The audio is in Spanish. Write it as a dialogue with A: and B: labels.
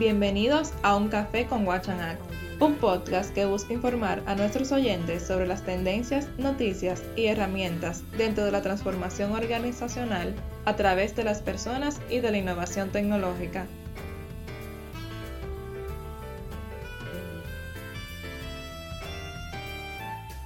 A: Bienvenidos a Un Café con Guachanac, un podcast que busca informar a nuestros oyentes sobre las tendencias, noticias y herramientas dentro de la transformación organizacional a través de las personas y de la innovación tecnológica.